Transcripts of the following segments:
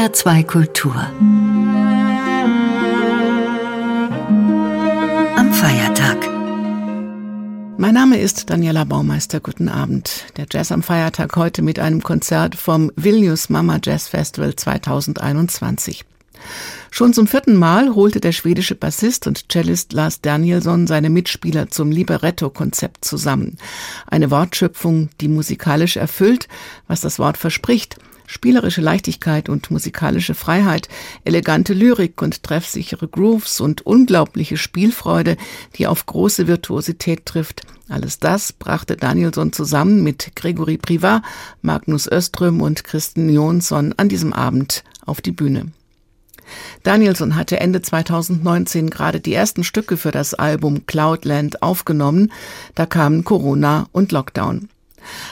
HR2 Kultur. Am Feiertag. Mein Name ist Daniela Baumeister. Guten Abend. Der Jazz am Feiertag heute mit einem Konzert vom Vilnius Mama Jazz Festival 2021. Schon zum vierten Mal holte der schwedische Bassist und Cellist Lars Danielsson seine Mitspieler zum Libretto-Konzept zusammen. Eine Wortschöpfung, die musikalisch erfüllt, was das Wort verspricht – Spielerische Leichtigkeit und musikalische Freiheit, elegante Lyrik und treffsichere Grooves und unglaubliche Spielfreude, die auf große Virtuosität trifft. Alles das brachte Danielson zusammen mit Gregory Privat, Magnus Öström und Christen Jonsson an diesem Abend auf die Bühne. Danielson hatte Ende 2019 gerade die ersten Stücke für das Album Cloudland aufgenommen. Da kamen Corona und Lockdown.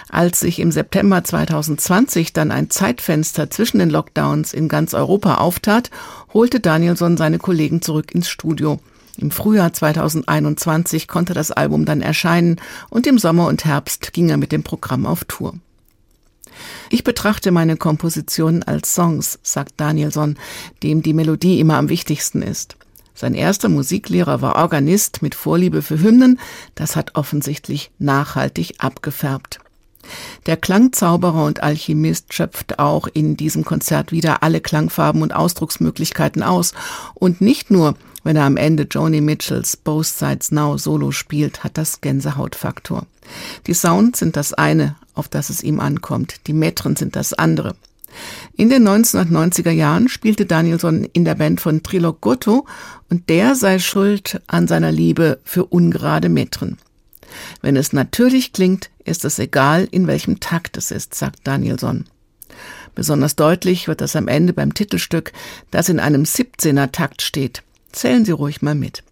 Als sich im September 2020 dann ein Zeitfenster zwischen den Lockdowns in ganz Europa auftat, holte Danielson seine Kollegen zurück ins Studio. Im Frühjahr 2021 konnte das Album dann erscheinen und im Sommer und Herbst ging er mit dem Programm auf Tour. Ich betrachte meine Kompositionen als Songs, sagt Danielson, dem die Melodie immer am wichtigsten ist. Sein erster Musiklehrer war Organist mit Vorliebe für Hymnen, das hat offensichtlich nachhaltig abgefärbt. Der Klangzauberer und Alchemist schöpft auch in diesem Konzert wieder alle Klangfarben und Ausdrucksmöglichkeiten aus. Und nicht nur, wenn er am Ende Joni Mitchells Both Sides Now Solo spielt, hat das Gänsehautfaktor. Die Sounds sind das eine, auf das es ihm ankommt. Die Metren sind das andere. In den 1990er Jahren spielte Danielson in der Band von Trilog Gotto und der sei schuld an seiner Liebe für ungerade Metren. Wenn es natürlich klingt, ist es egal, in welchem Takt es ist, sagt Danielson. Besonders deutlich wird das am Ende beim Titelstück, das in einem 17er Takt steht. Zählen Sie ruhig mal mit.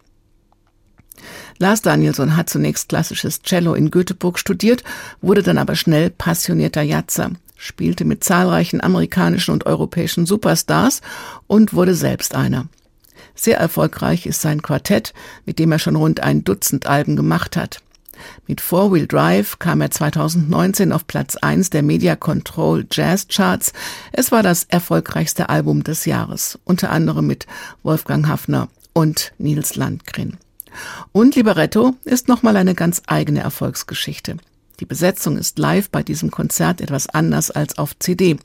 Lars Danielson hat zunächst klassisches Cello in Göteborg studiert, wurde dann aber schnell passionierter Jatzer spielte mit zahlreichen amerikanischen und europäischen Superstars und wurde selbst einer. Sehr erfolgreich ist sein Quartett, mit dem er schon rund ein Dutzend Alben gemacht hat. Mit Four Wheel Drive kam er 2019 auf Platz 1 der Media Control Jazz Charts. Es war das erfolgreichste Album des Jahres, unter anderem mit Wolfgang Hafner und Nils Landgren. Und Libretto ist nochmal eine ganz eigene Erfolgsgeschichte. Die Besetzung ist live bei diesem Konzert etwas anders als auf CD.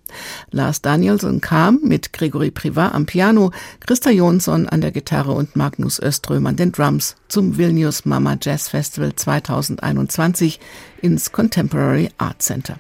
Lars Danielson kam mit Gregory Privat am Piano, Christa Jonsson an der Gitarre und Magnus Öström an den Drums zum Vilnius Mama Jazz Festival 2021 ins Contemporary Art Center.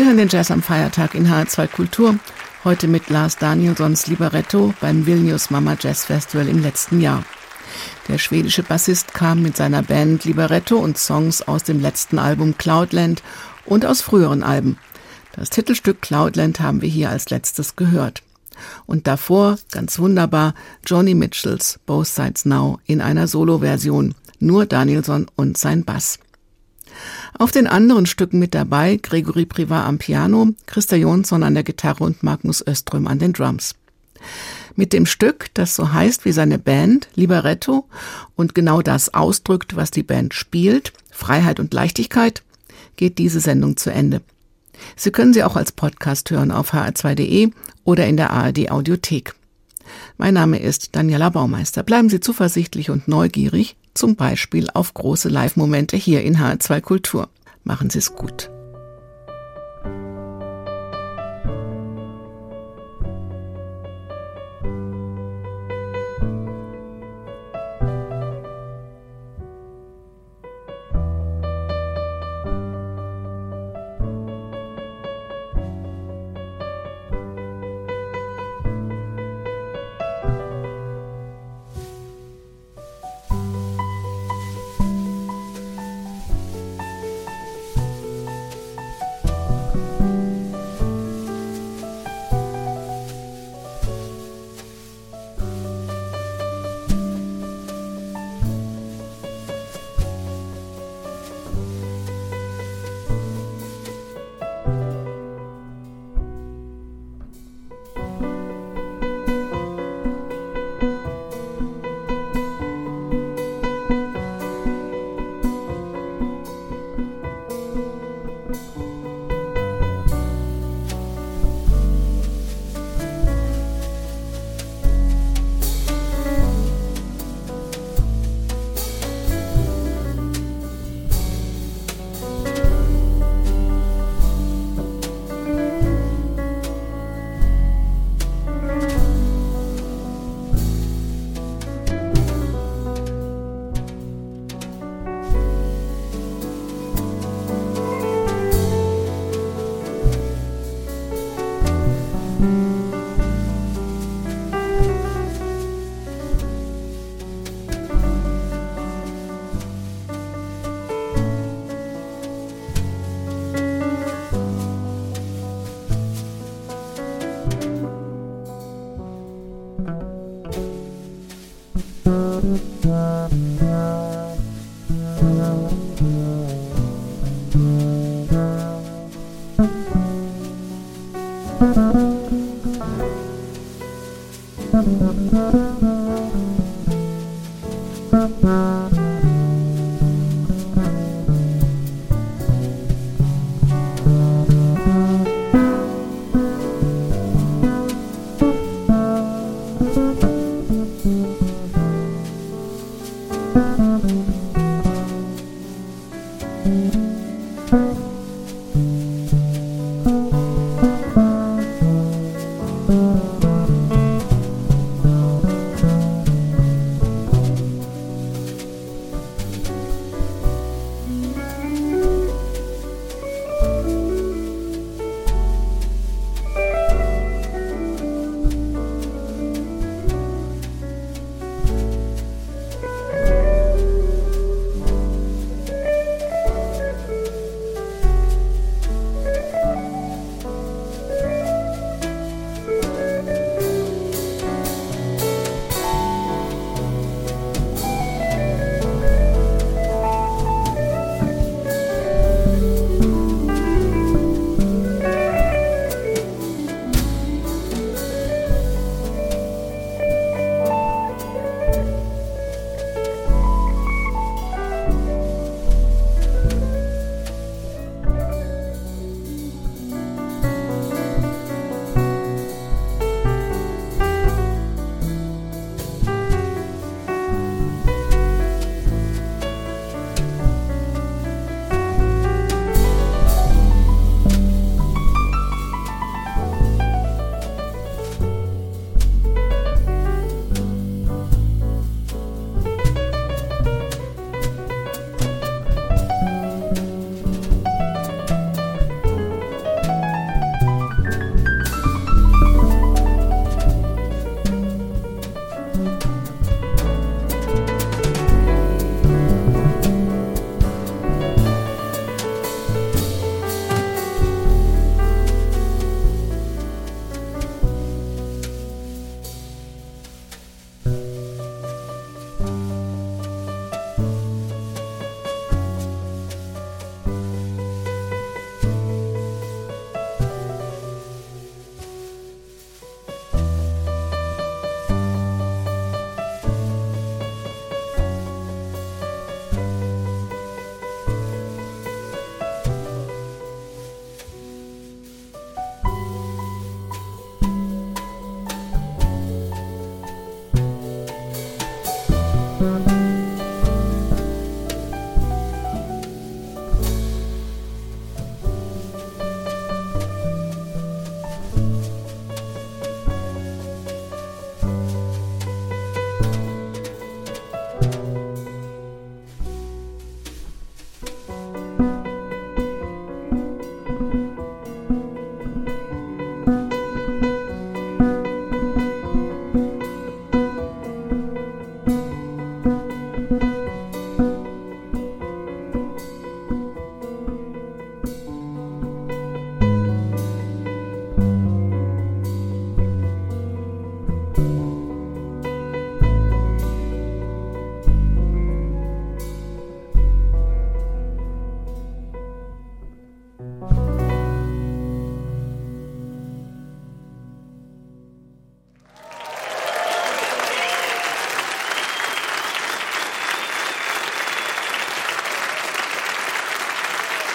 Sie hören den Jazz am Feiertag in HR2 Kultur. Heute mit Lars Danielsons Libretto beim Vilnius Mama Jazz Festival im letzten Jahr. Der schwedische Bassist kam mit seiner Band Libretto und Songs aus dem letzten Album Cloudland und aus früheren Alben. Das Titelstück Cloudland haben wir hier als letztes gehört. Und davor, ganz wunderbar, Johnny Mitchells Both Sides Now in einer Solo-Version. Nur Danielson und sein Bass. Auf den anderen Stücken mit dabei Gregory Privat am Piano, Christa Jonsson an der Gitarre und Magnus Öström an den Drums. Mit dem Stück, das so heißt wie seine Band, Libretto, und genau das ausdrückt, was die Band spielt, Freiheit und Leichtigkeit, geht diese Sendung zu Ende. Sie können sie auch als Podcast hören auf hr2.de oder in der ARD Audiothek. Mein Name ist Daniela Baumeister. Bleiben Sie zuversichtlich und neugierig zum Beispiel auf große Live-Momente hier in H2 Kultur. Machen Sie es gut.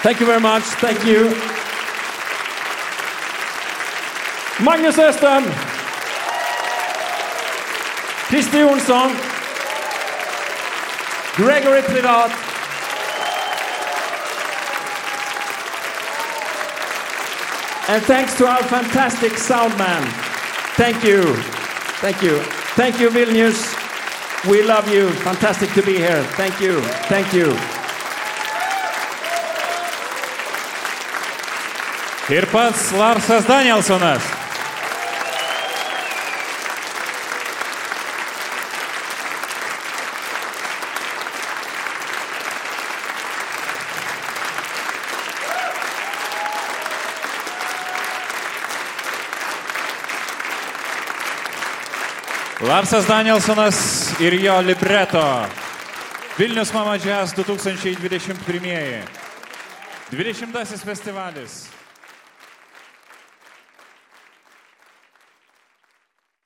Thank you very much. Thank you. Magnus Öström. Christer Jonsson. Gregory Privat. And thanks to our fantastic sound man. Thank you. Thank you. Thank you, Vilnius. We love you. Fantastic to be here. Thank you. Thank you. Ir pats Larsas Danielsonas. Larsas Danielsonas ir jo libreto. Vilnius Mama Jazz 2021. 20 festivalis.